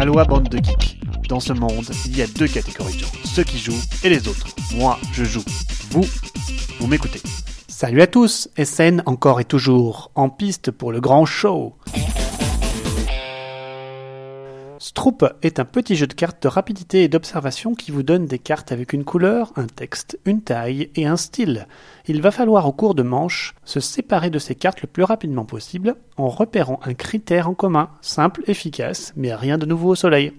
Aloha bande de geeks. Dans ce monde, il y a deux catégories de gens, ceux qui jouent et les autres. Moi, je joue. Vous, vous m'écoutez. Salut à tous, SN encore et toujours, en piste pour le grand show. Stroop est un petit jeu de cartes de rapidité et d'observation qui vous donne des cartes avec une couleur, un texte, une taille et un style. Il va falloir au cours de manches se séparer de ces cartes le plus rapidement possible en repérant un critère en commun, simple, efficace, mais rien de nouveau au soleil.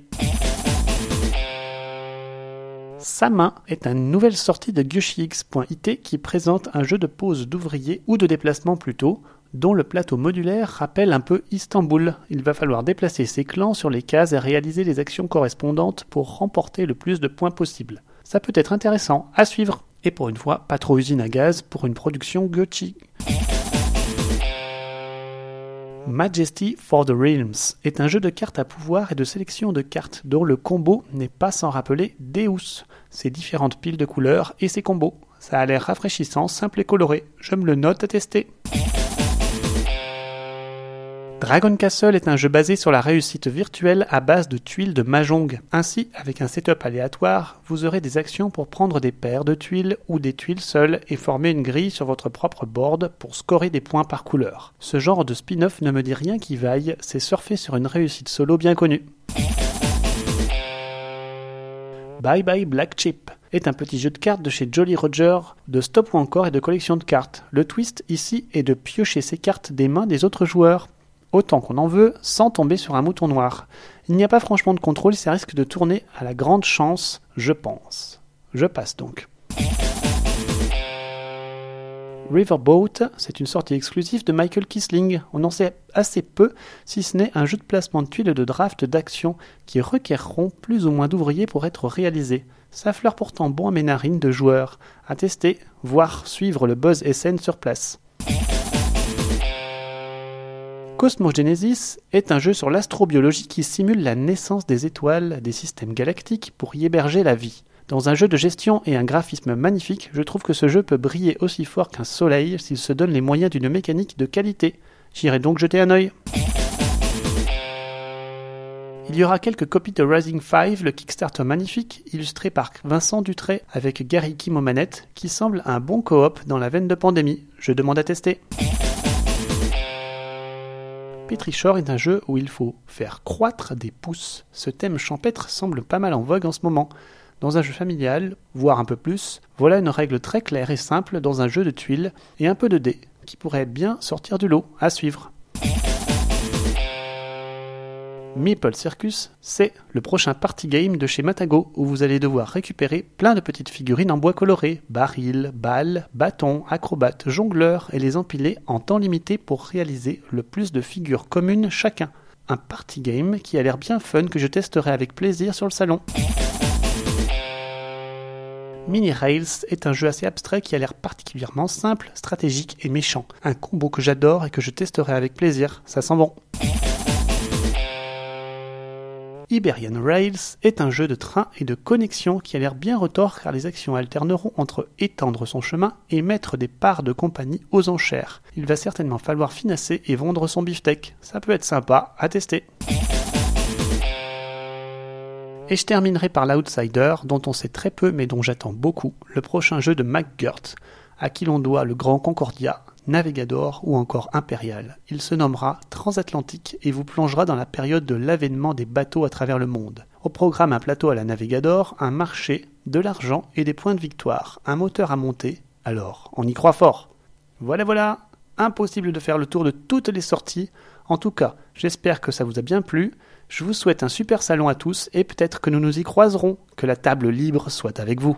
Sa main est une nouvelle sortie de GushiX.it qui présente un jeu de pose d'ouvriers ou de déplacement plutôt, dont le plateau modulaire rappelle un peu Istanbul. Il va falloir déplacer ses clans sur les cases et réaliser les actions correspondantes pour remporter le plus de points possible. Ça peut être intéressant, à suivre. Et pour une fois, pas trop usine à gaz pour une production Gucci. Majesty for the Realms est un jeu de cartes à pouvoir et de sélection de cartes dont le combo n'est pas sans rappeler Deus, ses différentes piles de couleurs et ses combos. Ça a l'air rafraîchissant, simple et coloré. Je me le note à tester. Dragon Castle est un jeu basé sur la réussite virtuelle à base de tuiles de Mahjong. Ainsi, avec un setup aléatoire, vous aurez des actions pour prendre des paires de tuiles ou des tuiles seules et former une grille sur votre propre board pour scorer des points par couleur. Ce genre de spin-off ne me dit rien qui vaille, c'est surfer sur une réussite solo bien connue. Bye Bye Black Chip est un petit jeu de cartes de chez Jolly Roger, de stop ou encore et de collection de cartes. Le twist ici est de piocher ces cartes des mains des autres joueurs autant qu'on en veut, sans tomber sur un mouton noir. Il n'y a pas franchement de contrôle, ça risque de tourner à la grande chance, je pense. Je passe donc. Riverboat, c'est une sortie exclusive de Michael Kisling. On en sait assez peu, si ce n'est un jeu de placement de tuiles de draft d'action qui requerront plus ou moins d'ouvriers pour être réalisés. Ça fleure pourtant bon à mes narines de joueurs. À tester, voire suivre le buzz SN sur place. Cosmogenesis est un jeu sur l'astrobiologie qui simule la naissance des étoiles des systèmes galactiques pour y héberger la vie. Dans un jeu de gestion et un graphisme magnifique, je trouve que ce jeu peut briller aussi fort qu'un soleil s'il se donne les moyens d'une mécanique de qualité. J'irai donc jeter un œil. Il y aura quelques copies de Rising 5, le Kickstarter magnifique, illustré par Vincent Dutré avec Gary Kim qui semble un bon coop dans la veine de pandémie. Je demande à tester. Petrichor est un jeu où il faut faire croître des pousses. Ce thème champêtre semble pas mal en vogue en ce moment. Dans un jeu familial, voire un peu plus, voilà une règle très claire et simple dans un jeu de tuiles et un peu de dés, qui pourrait bien sortir du lot, à suivre. Meeple Circus, c'est le prochain party game de chez Matago où vous allez devoir récupérer plein de petites figurines en bois coloré, barils, balles, bâtons, acrobates, jongleurs et les empiler en temps limité pour réaliser le plus de figures communes chacun. Un party game qui a l'air bien fun que je testerai avec plaisir sur le salon. Mini Rails est un jeu assez abstrait qui a l'air particulièrement simple, stratégique et méchant. Un combo que j'adore et que je testerai avec plaisir, ça sent bon. Iberian Rails est un jeu de train et de connexion qui a l'air bien retors car les actions alterneront entre étendre son chemin et mettre des parts de compagnie aux enchères. Il va certainement falloir financer et vendre son beefsteak. Ça peut être sympa à tester. Et je terminerai par l'Outsider, dont on sait très peu mais dont j'attends beaucoup, le prochain jeu de McGirt, à qui l'on doit le Grand Concordia, Navigador ou encore Impérial. Il se nommera Transatlantique et vous plongera dans la période de l'avènement des bateaux à travers le monde. Au programme un plateau à la Navigador, un marché, de l'argent et des points de victoire, un moteur à monter. Alors, on y croit fort. Voilà voilà, impossible de faire le tour de toutes les sorties. En tout cas, j'espère que ça vous a bien plu. Je vous souhaite un super salon à tous et peut-être que nous nous y croiserons. Que la table libre soit avec vous.